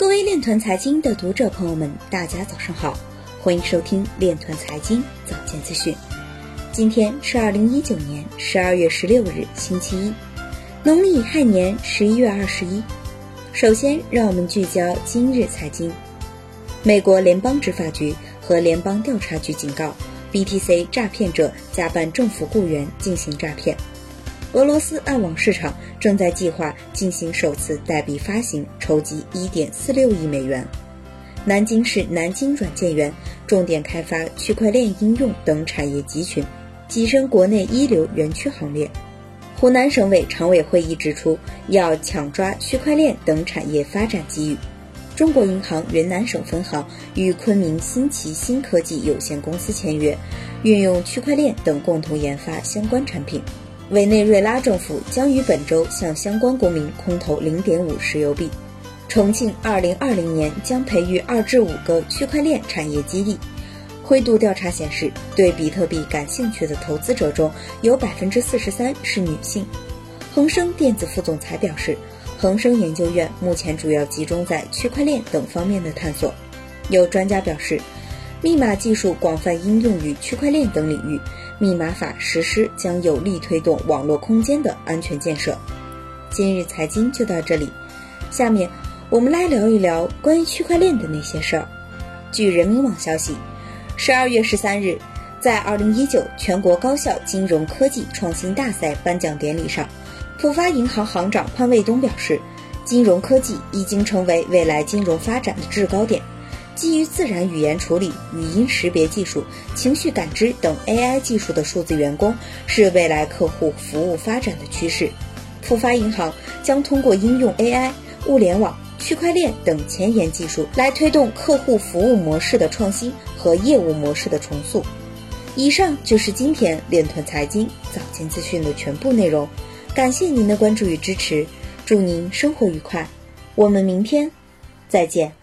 各位链团财经的读者朋友们，大家早上好，欢迎收听链团财经早间资讯。今天是二零一九年十二月十六日，星期一，农历亥年十一月二十一。首先，让我们聚焦今日财经。美国联邦执法局和联邦调查局警告，BTC 诈骗者假扮政府雇员进行诈骗。俄罗斯暗网市场正在计划进行首次代币发行，筹集1.46亿美元。南京市南京软件园重点开发区块链应用等产业集群，跻身国内一流园区行列。湖南省委常委会议指出，要抢抓区块链等产业发展机遇。中国银行云南省分行与昆明新奇新科技有限公司签约，运用区块链等共同研发相关产品。委内瑞拉政府将于本周向相关公民空投0.5石油币。重庆2020年将培育二至五个区块链产业基地。灰度调查显示，对比特币感兴趣的投资者中有43%是女性。恒生电子副总裁表示，恒生研究院目前主要集中在区块链等方面的探索。有专家表示，密码技术广泛应用于区块链等领域。密码法实施将有力推动网络空间的安全建设。今日财经就到这里，下面我们来聊一聊关于区块链的那些事儿。据人民网消息，十二月十三日，在二零一九全国高校金融科技创新大赛颁奖典礼上，浦发银行行长潘卫东表示，金融科技已经成为未来金融发展的制高点。基于自然语言处理、语音识别技术、情绪感知等 AI 技术的数字员工是未来客户服务发展的趋势。浦发银行将通过应用 AI、物联网、区块链等前沿技术，来推动客户服务模式的创新和业务模式的重塑。以上就是今天链团财经早间资讯的全部内容，感谢您的关注与支持，祝您生活愉快，我们明天再见。